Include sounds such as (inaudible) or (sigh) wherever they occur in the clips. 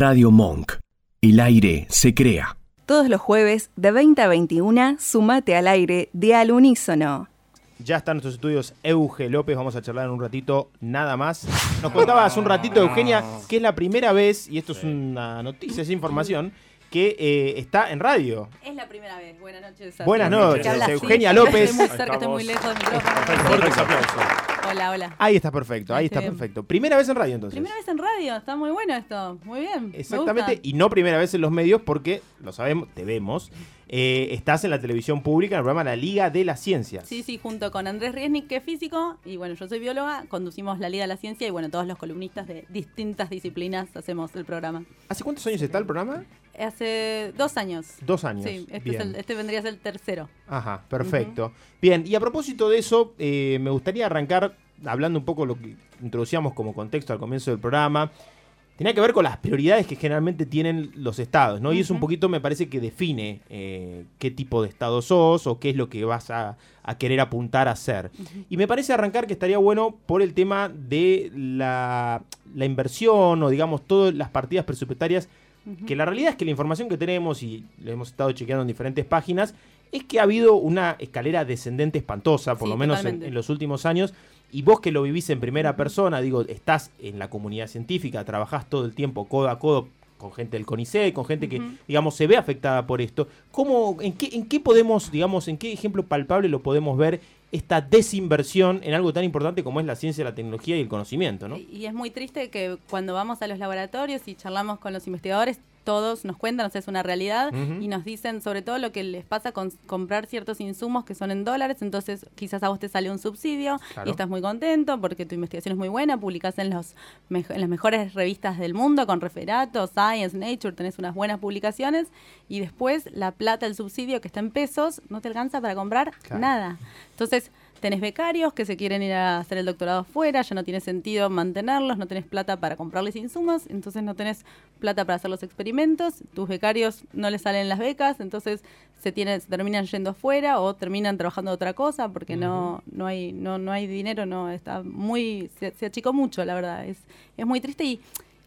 Radio Monk. El aire se crea. Todos los jueves de 20 a 21, sumate al aire de Al Unísono. Ya están nuestros estudios Euge López, vamos a charlar en un ratito nada más. Nos contaba hace un ratito, Eugenia, que es la primera vez, y esto es una noticia, es información, que eh, está en radio. Es la primera vez. Buenas noches. Buenas noches. Eugenia López. Estoy muy cerca, estoy muy lejos del micrófono. Fuerte ese aplauso. Hola, hola. Ahí está perfecto, ahí está Este, perfecto. Primera vez en radio entonces. Primera vez en radio, está muy bueno esto. Muy bien. me Exactamente, y no primera vez en los medios porque, lo sabemos, te vemos, eh, estás en la televisión pública en el programa La Liga de las Ciencias. Sí, sí, junto con Andrés Riesnik, que es físico, y bueno, yo soy bióloga, conducimos la Liga de la Ciencia y bueno, todos los columnistas de distintas disciplinas hacemos el programa. ¿Hace cuántos años está el programa? Hace dos años. Dos años. Sí, este, es Bien. el- este vendría a ser el tercero. Ajá, perfecto. Bien, y a propósito de eso, eh, me gustaría arrancar hablando un poco lo que introducíamos como contexto al comienzo del programa. Tenía que ver con las prioridades que generalmente tienen los estados, ¿no? Y eso un poquito me parece que define eh, qué tipo de estado sos o qué es lo que vas a, a querer apuntar a ser. Y me parece arrancar que estaría bueno por el tema de la, la inversión o digamos todas las partidas presupuestarias que la realidad es que la información que tenemos, y lo hemos estado chequeando en diferentes páginas, es que ha habido una escalera descendente espantosa, por Sí, lo menos en, los últimos años. Y vos que lo vivís en primera persona, digo, estás en la comunidad científica, trabajás todo el tiempo codo a codo con gente del CONICET, con gente que, digamos, se ve afectada por esto. ¿Cómo, en, qué, ¿En qué podemos, digamos, en qué ejemplo palpable lo podemos ver esta desinversión en algo tan importante como es la ciencia, la tecnología y el conocimiento, ¿no? Y es muy triste que cuando vamos a los laboratorios y charlamos con los investigadores, todos nos cuentan, o sea, es una realidad, y nos dicen sobre todo lo que les pasa con comprar ciertos insumos que son en dólares, entonces quizás a vos te sale un subsidio Claro. y estás muy contento porque tu investigación es muy buena, publicás en, los en las mejores revistas del mundo con referato, Science, Nature, tenés unas buenas publicaciones, y después la plata, el subsidio que está en pesos, no te alcanza para comprar Claro. nada. Entonces, tenés becarios que se quieren ir a hacer el doctorado afuera, ya no tiene sentido mantenerlos, no tenés plata para comprarles insumos, entonces no tenés plata para hacer los experimentos, tus becarios no les salen las becas, entonces se, tiene, se terminan yendo afuera o terminan trabajando otra cosa porque no, no, hay, no, no hay dinero, no está muy, se, se achicó mucho, la verdad, es, es muy triste y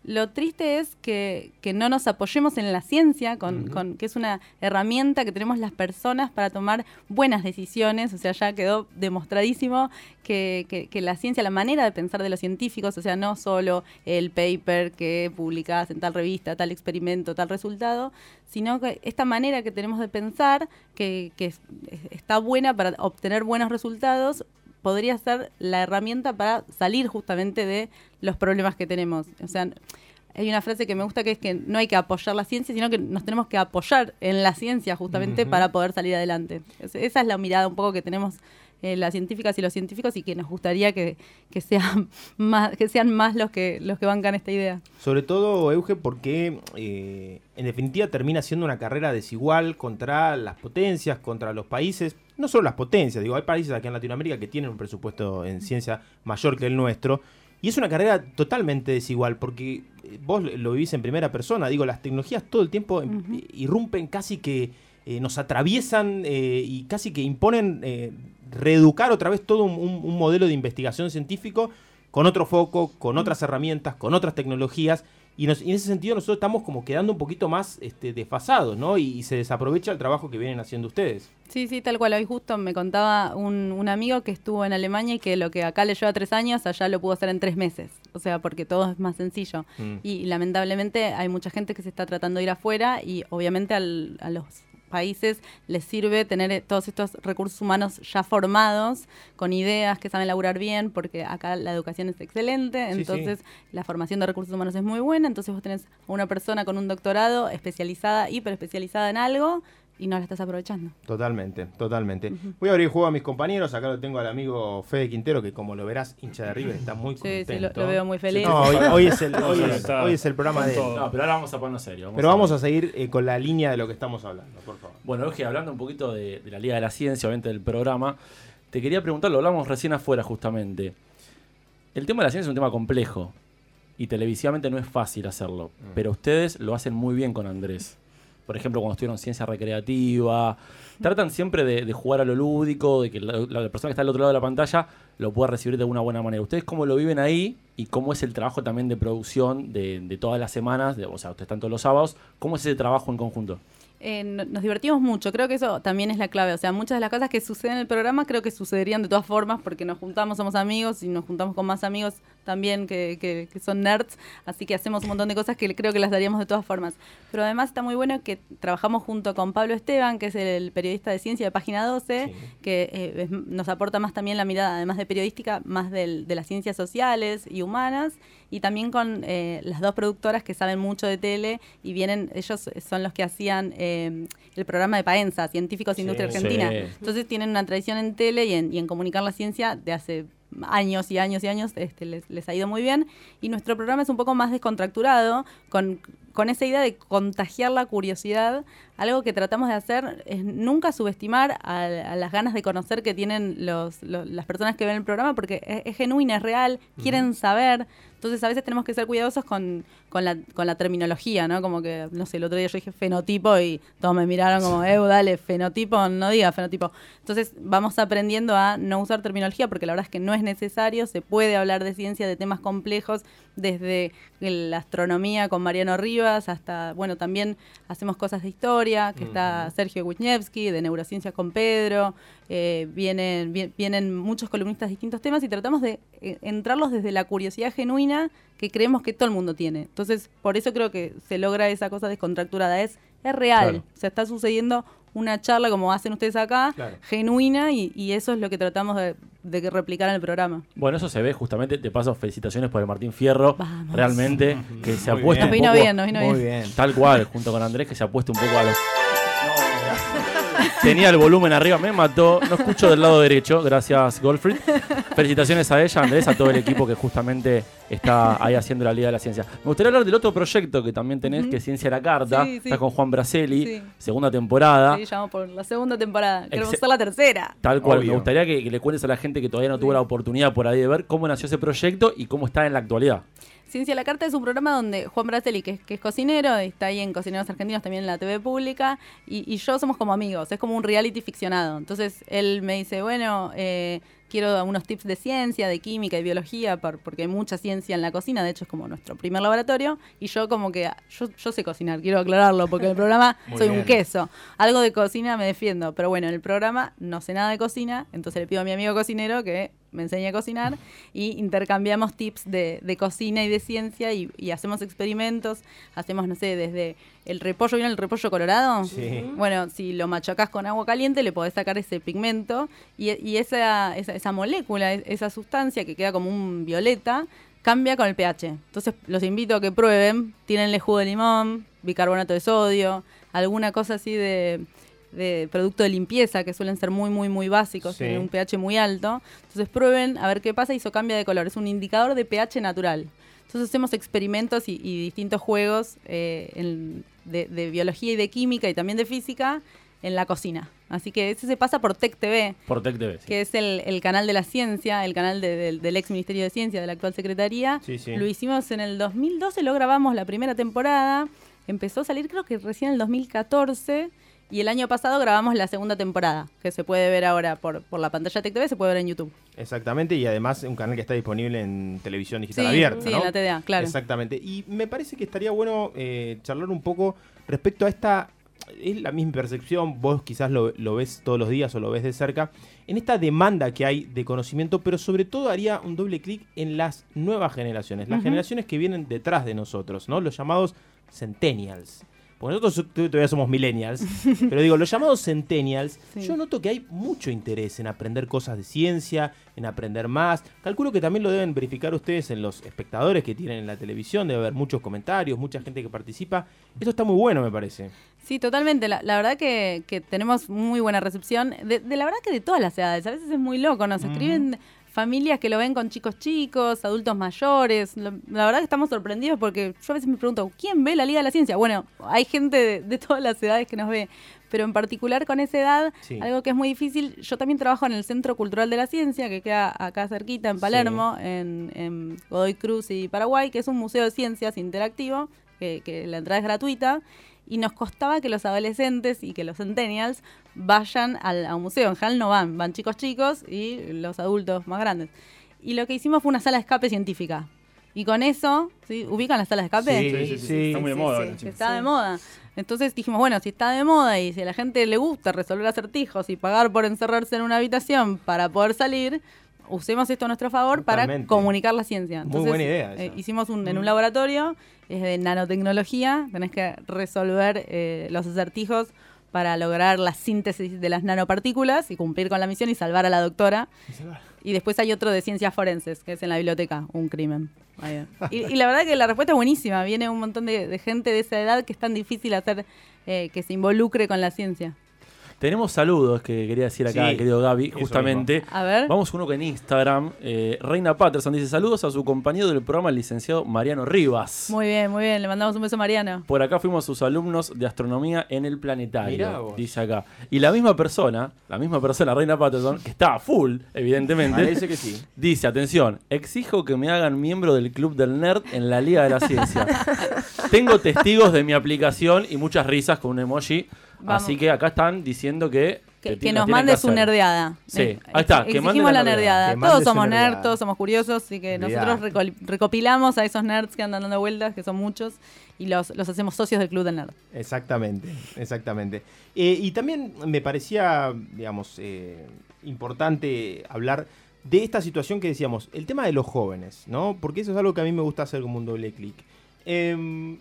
lo triste es que, que no nos apoyemos en la ciencia, con, con- que es una herramienta que tenemos las personas para tomar buenas decisiones. O sea, ya quedó demostradísimo que, que- que la ciencia, la manera de pensar de los científicos, o sea, no solo el paper que publicás en tal revista, tal experimento, tal resultado, sino que esta manera que tenemos de pensar, que, que es- está buena para obtener buenos resultados, podría ser la herramienta para salir justamente de los problemas que tenemos. O sea, hay una frase que me gusta que es que no hay que apoyar la ciencia, sino que nos tenemos que apoyar en la ciencia justamente para poder salir adelante. Es- Esa es la mirada un poco que tenemos eh, las científicas y los científicos y que nos gustaría que, que sean (laughs) más, que sean más los que los que bancan esta idea. Sobre todo, Euge, porque eh, en definitiva termina siendo una carrera desigual contra las potencias, contra los países, no solo las potencias, digo, hay países aquí en Latinoamérica que tienen un presupuesto en ciencia mayor que el nuestro, y es una carrera totalmente desigual, porque eh, vos lo vivís en primera persona, digo, las tecnologías todo el tiempo em- irrumpen casi que eh, nos atraviesan eh, y casi que imponen eh, reeducar otra vez todo un, modelo de investigación científico con otro foco, con otras herramientas, con otras tecnologías. Y, nos- y en ese sentido nosotros estamos como quedando un poquito más este, desfasados, ¿no? Y, y se desaprovecha el trabajo que vienen haciendo ustedes. Sí, sí, tal cual. Hoy justo me contaba un, un amigo que estuvo en Alemania y que lo que acá le lleva tres años, allá lo pudo hacer en tres meses. O sea, porque todo es más sencillo. Mm. Y lamentablemente hay mucha gente que se está tratando de ir afuera y obviamente al- a los países les sirve tener eh, todos estos recursos humanos ya formados, con ideas que saben laburar bien, porque acá la educación es excelente, Sí, sí. entonces la formación de recursos humanos es muy buena, entonces vos tenés a una persona con un doctorado especializada, hiper especializada en algo, y no la estás aprovechando. Totalmente, totalmente. Voy a abrir el juego a mis compañeros. Acá lo tengo al amigo Fede Quintero, que como lo verás, hincha de River, está muy Sí, sí, contento. lo- lo veo muy feliz. No, hoy, hoy es el, (laughs) hoy Sí, es- está hoy es el programa de. No, pero ahora vamos a ponernos serio. Pero vamos a seguir eh, con la línea de lo que estamos hablando, por favor. Bueno, Euge, hablando un poquito de, de la Liga de la Ciencia, obviamente del programa, te quería preguntar, lo hablamos recién afuera justamente. El tema de la ciencia es un tema complejo y televisivamente no es fácil hacerlo, Mm. pero ustedes lo hacen muy bien con Andrés. Por ejemplo, cuando estuvieron ciencia recreativa. Tratan siempre de, jugar a lo lúdico, de que la, persona que está al otro lado de la pantalla lo pueda recibir de una buena manera. ¿Ustedes cómo lo viven ahí y cómo es el trabajo también de producción de, de todas las semanas? O sea, ustedes están todos los sábados. ¿Cómo es ese trabajo en conjunto? Eh, no- nos divertimos mucho, creo que eso también es la clave. O sea, muchas de las cosas que suceden en el programa creo que sucederían de todas formas porque nos juntamos, somos amigos y nos juntamos con más amigos también que, que- que son nerds, así que hacemos un montón de cosas que creo que las daríamos de todas formas. Pero además está muy bueno que trabajamos junto con Pablo Esteban, que es el periodista de ciencia de Página 12, Sí. que eh, es- nos aporta más también la mirada, además de periodística, más del- de las ciencias sociales y humanas, y también con eh, las dos productoras que saben mucho de tele y vienen, ellos son los que hacían eh, el programa de Paenza, Científicos Sí. Industria Argentina. Sí. Entonces tienen una tradición en tele y en, y en comunicar la ciencia de hace años y años y años, este, les, les ha ido muy bien. Y nuestro programa es un poco más descontracturado, con, con esa idea de contagiar la curiosidad. Algo que tratamos de hacer es nunca subestimar a, a las ganas de conocer que tienen los, los- las personas que ven el programa, porque es, es genuina, es real, quieren saber. Entonces a veces tenemos que ser cuidadosos con, con, la, con la terminología, ¿no? Como que, no sé, el otro día yo dije fenotipo y todos me miraron como, eh, dale, fenotipo, no diga fenotipo. Entonces vamos aprendiendo a no usar terminología porque la verdad es que no es necesario, se puede hablar de ciencia, de temas complejos, desde la astronomía con Mariano Hasta, bueno, también hacemos cosas de historia, que está Sergio Wisniewski, de neurociencias con Pedro, eh, vienen, vi- vienen muchos columnistas de distintos temas y tratamos de eh, entrarlos desde la curiosidad genuina que creemos que todo el mundo tiene. Entonces, por eso creo que se logra esa cosa descontracturada. Es, es real. Claro. O sea, está sucediendo una charla como hacen ustedes acá, Claro. genuina, y, y eso es lo que tratamos de, de que replicar en el programa. Bueno, eso se ve justamente. De paso, felicitaciones por el Martín Fierro. Vamos. Realmente, que se ha puesto Nos vino bien, nos vino Muy bien. bien. Tal cual, junto con Andrés, que se ha puesto un poco a los. Tenía el volumen arriba, me mató. No escucho del lado derecho. Gracias, Goldfried. Felicitaciones a ella, Andrés, a todo el equipo que justamente está ahí haciendo la Liga de la Ciencia. Me gustaría hablar del otro proyecto que también tenés, que es Ciencia a la Carta. Sí, sí. Está con Juan Braceli, Sí. segunda temporada. Sí, llamamos por la segunda temporada. Queremos hacer la tercera. Tal cual, Obvio. me gustaría que, que le cuentes a la gente que todavía no tuvo la oportunidad por ahí de ver cómo nació ese proyecto y cómo está en la actualidad. Ciencia a la Carta es un programa donde Juan Braceli, que es, que es cocinero, está ahí en Cocineros Argentinos, también en la TV pública, y, y yo somos como amigos, es como un reality ficcionado. Entonces él me dice, bueno, eh, quiero unos tips de ciencia, de química y biología, por- porque hay mucha ciencia en la cocina, de hecho es como nuestro primer laboratorio, y yo como que, yo, yo sé cocinar, quiero aclararlo, porque en el programa (laughs) soy un queso. Algo de cocina me defiendo, pero bueno, en el programa no sé nada de cocina, entonces le pido a mi amigo cocinero que me enseñe a cocinar y intercambiamos tips de, de cocina y de ciencia y, y hacemos experimentos, hacemos, no sé, desde el repollo, ¿vieron el repollo colorado? Sí. Bueno, si lo machacás con agua caliente le podés sacar ese pigmento y, y esa, esa, esa molécula, esa sustancia que queda como un violeta, cambia con el pH. Entonces los invito a que prueben, tírenle jugo de limón, bicarbonato de sodio, alguna cosa así de, de producto de limpieza que suelen ser muy, muy, muy básicos, Sí. tienen un pH muy alto. Entonces prueben a ver qué pasa y eso cambia de color. Es un indicador de pH natural. Entonces hacemos experimentos y, y distintos juegos eh, en- de, de biología y de química y también de física en la cocina. Así que ese se pasa por Tech TV, Por Tech TV. sí. que es el, el canal de la ciencia, el canal de- del- del ex Ministerio de Ciencia, de la actual Secretaría. Sí, sí. Lo hicimos en el 2012, lo grabamos la primera temporada. Empezó a salir creo que recién en el 2014. Y el año pasado grabamos la segunda temporada, que se puede ver ahora por, por la pantalla de Tech TV, se puede ver en YouTube. Exactamente, y además un canal que está disponible en televisión digital Sí, abierta. sí, ¿no? en la TDA, claro. Exactamente. Y me parece que estaría bueno eh, charlar un poco respecto a esta. Es la misma percepción, vos quizás lo, lo ves todos los días o lo ves de cerca, en esta demanda que hay de conocimiento, pero sobre todo haría un doble clic en las nuevas generaciones, las generaciones que vienen detrás de nosotros, ¿no? Los llamados centennials. Porque nosotros todavía somos millennials, (laughs) pero digo, los llamados centennials, Sí. yo noto que hay mucho interés en aprender cosas de ciencia, en aprender más. Calculo que también lo deben verificar ustedes en los espectadores que tienen en la televisión, debe haber muchos comentarios, mucha gente que participa. Eso está muy bueno, me parece. Sí, totalmente. La, la verdad que, que tenemos muy buena recepción. De, de la verdad que de todas las edades. A veces es muy loco. Nos escriben familias que lo ven con chicos chicos, adultos mayores. La verdad que estamos sorprendidos porque yo a veces me pregunto, ¿quién ve la Liga de la Ciencia? Bueno, hay gente de, de todas las edades que nos ve. Pero en particular con esa edad, Sí. algo que es muy difícil. Yo también trabajo en el Centro Cultural de la Ciencia, que queda acá cerquita, en Sí. Palermo, en, en Godoy Cruz y Paraguay, que es un museo de ciencias interactivo que, que la entrada es gratuita, y nos costaba que los adolescentes y que los centennials vayan al, a un museo. En general no van, van chicos chicos y los adultos más grandes. Y lo que hicimos fue una sala de escape científica. Y con eso, ¿sí? ¿ubican las salas de escape? Sí, sí, sí. Está muy de sí, moda sí. ahora, está de moda. Entonces dijimos, bueno, si está de moda y si a la gente le gusta resolver acertijos y pagar por encerrarse en una habitación para poder salir, usemos esto a nuestro favor para comunicar la ciencia. Muy buena idea eh, hicimos un, en un laboratorio, es de nanotecnología, tenés que resolver eh, los acertijos para lograr la síntesis de las nanopartículas y cumplir con la misión y salvar a la doctora. Y después hay otro de ciencias forenses, que es en la biblioteca, un crimen. (laughs) Y la verdad que la respuesta es buenísima. Viene un montón de, de gente de esa edad que es tan difícil hacer eh, que se involucre con la ciencia. Tenemos saludos que quería decir acá, Sí, querido Gaby, justamente. A ver. Vamos uno que en Instagram. eh, Reina Patterson dice: Saludos a su compañero del programa, el licenciado Mariano Rivas. Muy bien, muy bien. Le mandamos un beso a Mariano. Por acá fuimos sus alumnos de astronomía en el Mirá planetario. vos. Dice acá. Y la misma persona, la misma persona, Reina Patterson, que está a full, evidentemente. Parece que sí. Dice, atención, exijo que me hagan miembro del Club del Nerd en la Liga de la Ciencia. (laughs) Tengo testigos de mi aplicación y muchas risas con un emoji. Vamos. Así que acá están diciendo que... Que, nos mande que su nerdeada. Sí, Eh, ahí está, ex- que mande exigimos la la nerdeada. Todos somos nerds, todos somos curiosos, así que nosotros recopilamos a esos nerds que andan dando vueltas, que son muchos, y los, los hacemos socios del Club del Nerd. Exactamente, exactamente. Eh, y también me parecía, digamos, eh, importante hablar de esta situación que decíamos, el tema de los jóvenes, ¿no? Porque eso es algo que a mí me gusta hacer como un doble clic. Em,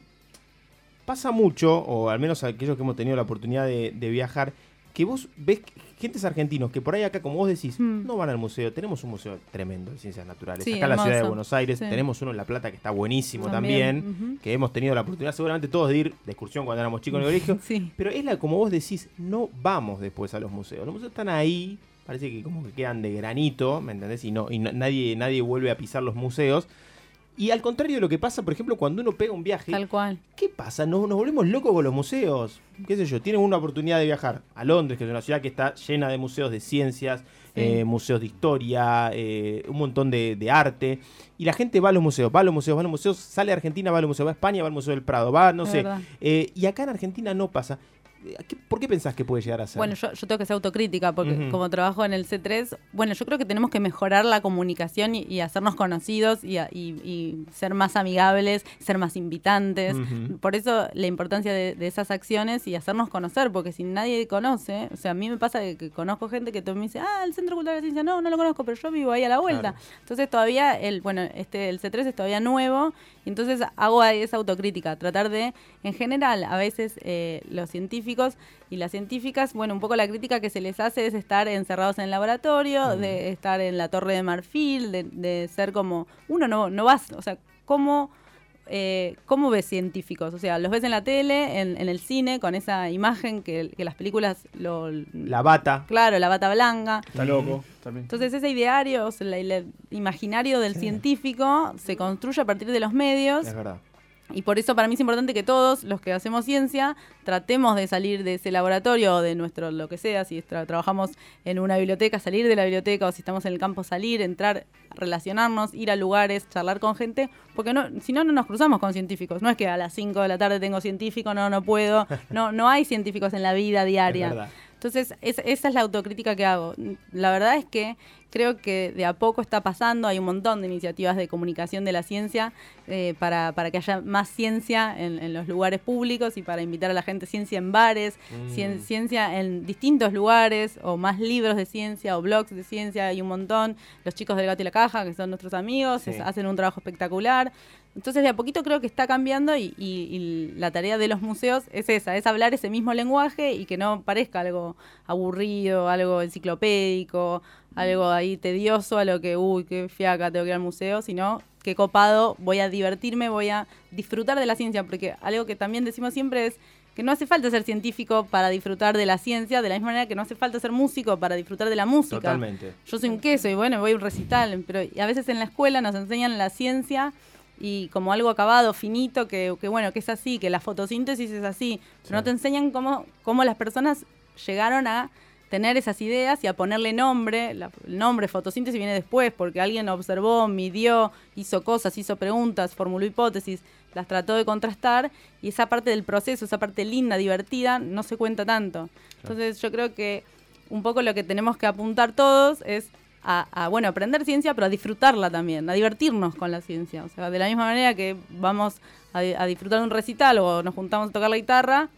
pasa mucho, o al menos aquellos que hemos tenido la oportunidad de, de viajar, que vos ves gentes argentinos que por ahí acá, como vos decís, Hmm. no van al museo. Tenemos un museo tremendo de ciencias naturales. Sí, acá en la ciudad de. Buenos Aires Sí. tenemos uno en La Plata que está buenísimo también, que hemos tenido la oportunidad seguramente todos de ir de excursión cuando éramos chicos en el (laughs) colegio. Sí. Pero es la, como vos decís, no vamos después a los museos. Los museos están ahí, parece que como que quedan de granito, ¿me entendés? Y, no, y no- nadie, nadie vuelve a pisar los museos. Y al contrario de lo que pasa, por ejemplo, cuando uno pega un viaje, Tal cual. ¿qué pasa? Nos, nos volvemos locos con los museos. ¿Qué sé yo? Tienen una oportunidad de viajar a Londres, que es una ciudad que está llena de museos de ciencias, eh, museos de historia, eh, un montón de, de arte. Y la gente va a los museos, va a los museos, va a los museos, sale a Argentina, va a los museos, va a España, va al Museo del Prado, va, no Es sé. Eh, y acá en Argentina no pasa. ¿Qué- ¿Por qué pensás que puede llegar a ser? Bueno, yo, yo tengo que ser autocrítica porque Ujú. como trabajo en el C3, bueno, yo creo que tenemos que mejorar la comunicación y, y hacernos conocidos y, y- y ser más amigables, ser más invitantes. Ujú. Por eso la importancia de, de esas acciones y hacernos conocer, porque si nadie conoce, o sea, a mí me pasa que, que conozco gente que todo me dice, ah, el Centro Cultural de Ciencia, no, no lo conozco, pero yo vivo ahí a la vuelta. Claro. Entonces todavía, el, bueno, este, el C3 es todavía nuevo, y entonces hago esa autocrítica, tratar de, en general, a veces eh, los científicos y las científicas, bueno, un poco la crítica que se les hace es estar encerrados en el laboratorio, de estar en la torre de marfil, de, de ser como, uno no, no vas, o sea, ¿cómo, eh, ¿cómo ves científicos? O sea, los ves en la tele, en, en el cine, con esa imagen que, que las películas lo... La bata. Claro, la bata blanca. Está loco. También. Entonces ese ideario, o sea, el imaginario del científico se construye a partir de los medios Es verdad. Y por eso para mí es importante que todos los que hacemos ciencia tratemos de salir de ese laboratorio o de nuestro lo que sea, si tra- trabajamos en una biblioteca, salir de la biblioteca o si estamos en el campo, salir, entrar, relacionarnos, ir a lugares, charlar con gente, porque no, si no, no nos cruzamos con científicos. No es que a las 5 de la tarde tengo científico, no, no puedo. No, no hay científicos en la vida diaria. Entonces, es- esa es la autocrítica que hago. La verdad es que creo que de a poco está pasando, hay un montón de iniciativas de comunicación de la ciencia eh, para, para que haya más ciencia en, en los lugares públicos y para invitar a la gente ciencia en bares, cien- ciencia en distintos lugares, o más libros de ciencia, o blogs de ciencia, hay un montón. Los chicos del gato y la caja, que son nuestros amigos, Sí. es- hacen un trabajo espectacular. Entonces de a poquito creo que está cambiando y, y- y la tarea de los museos es esa, es hablar ese mismo lenguaje y que no parezca algo aburrido, algo enciclopédico, algo ahí tedioso a lo que, uy, qué fiaca, tengo que ir al museo, sino que copado, voy a divertirme, voy a disfrutar de la ciencia, porque algo que también decimos siempre es que no hace falta ser científico para disfrutar de la ciencia, de la misma manera que no hace falta ser músico para disfrutar de la música. Totalmente. Yo soy un queso y bueno, voy a un recital, pero y a veces en la escuela nos enseñan la ciencia y como algo acabado, finito, que, que bueno, que es así, que la fotosíntesis es así, pero no te enseñan cómo, cómo las personas llegaron a tener esas ideas y a ponerle nombre. La- el nombre fotosíntesis viene después porque alguien observó, midió, hizo cosas, hizo preguntas, formuló hipótesis. las trató de contrastar y esa parte del proceso, esa parte linda, divertida, no se cuenta tanto. Entonces yo creo que un poco lo que tenemos que apuntar todos es a, a, bueno, aprender ciencia, pero a disfrutarla también, a divertirnos con la ciencia. O sea, de la misma manera que vamos a, a disfrutar de un recital o nos juntamos a tocar la guitarra,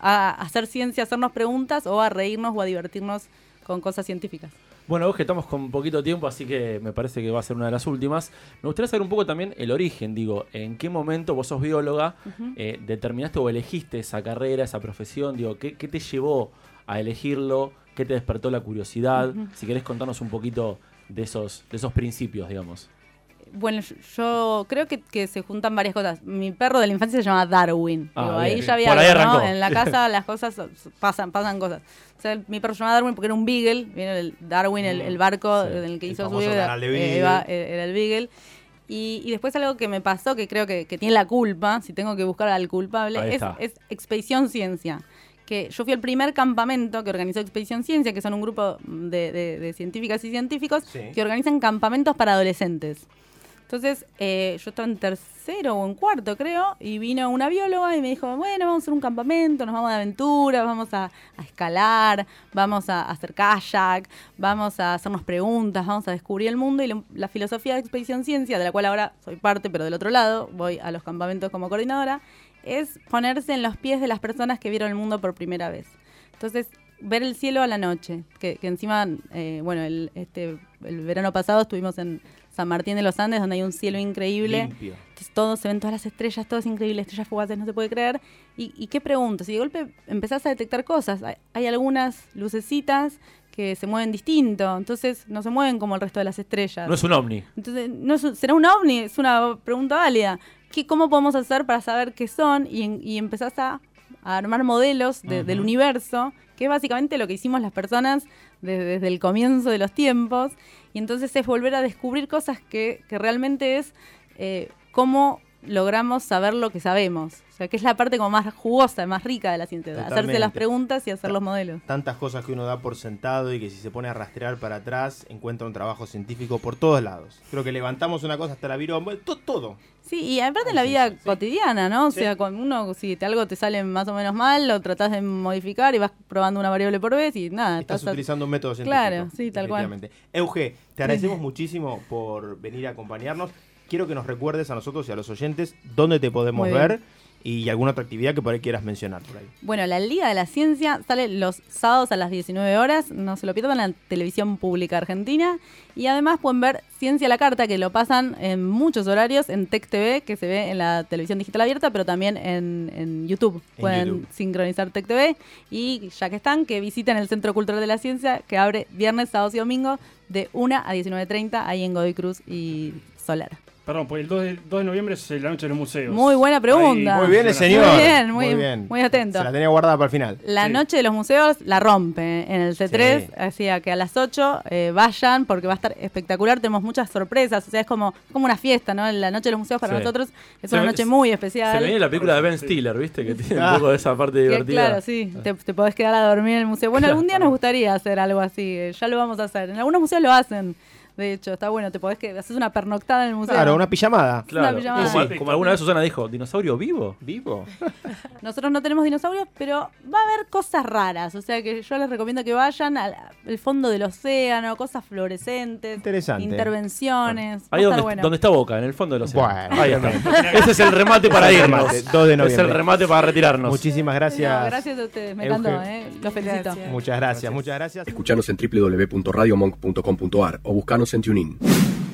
a hacer ciencia, a hacernos preguntas o a reírnos o a divertirnos con cosas científicas. Bueno, vos que estamos con poquito tiempo, así que me parece que va a ser una de las últimas. Me gustaría saber un poco también el origen, digo, en qué momento vos sos bióloga, eh, determinaste o elegiste esa carrera, esa profesión, digo, ¿qué, qué te llevó a elegirlo? ¿Qué te despertó la curiosidad? Si querés contarnos un poquito de esos, de esos principios, digamos. Bueno, yo, creo que, que se juntan varias cosas. Mi perro de la infancia se llama Darwin. Ah, Digo, ahí bien. ya había Por algo, ¿no? En la (laughs) casa las cosas pasan, pasan cosas. O sea, mi perro se llama Darwin porque era un beagle. Viene el Darwin, el, el barco Sí, en el que el hizo su famoso vida, de eh, eh, era el beagle. Y, y después algo que me pasó, que creo que, que tiene la culpa, si tengo que buscar al culpable, es Expedición Ciencia. Que yo fui al primer campamento que organizó Expedición Ciencia, que son un grupo de, de- de científicas y científicos Sí. que organizan campamentos para adolescentes. Entonces, eh, yo estaba en tercero o en cuarto, creo, y vino una bióloga y me dijo, bueno, vamos a hacer un campamento, nos vamos de aventura, vamos a, a escalar, vamos a, hacer kayak, vamos a hacernos preguntas, vamos a descubrir el mundo. Y la filosofía de Expedición Ciencia, de la cual ahora soy parte, pero del otro lado, voy a los campamentos como coordinadora, es ponerse en los pies de las personas que vieron el mundo por primera vez. Entonces, ver el cielo a la noche, que, que encima, eh, bueno, el, este, el verano pasado estuvimos en San Martín de los Andes, donde hay un cielo increíble. Limpio. Entonces todo, se ven todas las estrellas, todo es increíble, estrellas fugaces, no se puede creer. ¿Y, y qué preguntas? Y de golpe empezás a detectar cosas. Hay, hay algunas lucecitas que se mueven distinto, entonces no se mueven como el resto de las estrellas. No es un ovni. Entonces, no es un- ¿será un ovni? Es una pregunta válida. ¿Qué, ¿Cómo podemos hacer para saber qué son? Y, y empezás a, a armar modelos de- del universo, que es básicamente lo que hicimos las personas de- desde el comienzo de los tiempos. Y entonces es volver a descubrir cosas que, que realmente es eh, cómo logramos saber lo que sabemos. O sea, que es la parte como más jugosa, más rica de la ciencia. Hacerse Totalmente. las preguntas y hacer los modelos. Tantas cosas que uno da por sentado y que si se pone a rastrear para atrás encuentra un trabajo científico por todos lados. Creo que levantamos una cosa hasta la viró, bueno, to- todo. Sí, y aparte en la vida sí, sí. cotidiana, ¿no? O Sí. sea, con uno, si te, algo te sale más o menos mal, lo tratás de modificar y vas probando una variable por vez y nada. Estás estás- utilizando un método científico. Claro, sí, tal cual. Euge, te agradecemos muchísimo por venir a acompañarnos. Quiero que nos recuerdes a nosotros y a los oyentes dónde te podemos Muy bien. ver y alguna otra actividad que por ahí quieras mencionar por ahí. Bueno, la Liga de la Ciencia sale los sábados a las 19 horas, no se lo pierdan en la televisión pública argentina. Y además pueden ver Ciencia a la Carta, que lo pasan en muchos horarios en Tech TV, que se ve en la televisión digital abierta, pero también en, en YouTube. En pueden YouTube. sincronizar Tech TV. Y ya que están, que visiten el Centro Cultural de la Ciencia, que abre viernes, sábados y domingos de 1 a 19.30 ahí en Godoy Cruz y Solar. Perdón, pues el 2 de, 2 de noviembre es la noche de los museos. Muy buena pregunta. Ahí, Muy bien, el Muy señor. Muy bien, muy- muy atento. Se la tenía guardada para el final. La Sí. noche de los museos la rompe en el C3, Sí. así que a las 8 eh, vayan porque va a estar espectacular, tenemos muchas sorpresas, o sea, es como, como una fiesta, ¿no? La noche de los museos para Sí. nosotros es Se una noche muy Se especial. me viene la película de Ben. Stiller, ¿viste? Que tiene Ah. un poco de esa parte Que, divertida. claro, sí, te, te podés quedar a dormir en el museo. Bueno, algún día nos gustaría hacer algo así, eh, ya lo vamos a hacer. En algunos museos lo hacen, de hecho, está bueno, te podés que haces una pernoctada en el museo. Claro, una pijamada. Claro. Una pijamada. Como, Sí. como alguna vez Susana dijo, ¿dinosaurio vivo? Vivo. (laughs) Nosotros no tenemos dinosaurios, pero va a haber cosas raras. O sea que yo les recomiendo que vayan al, al fondo del océano, cosas fluorescentes, Interesante. intervenciones. Ahí donde, bueno. donde está Boca, en el fondo del océano. Bueno. Ahí está. (laughs) Ese es el remate para irnos. Remate, 2 de Es noviembre. el remate para retirarnos. Muchísimas gracias. No, gracias a ustedes, me encantó, ¿eh? Los felicito. Gracias. Muchas gracias, muchas gracias. Escuchanos en www.radiomonk.com.ar o buscanos and tune in.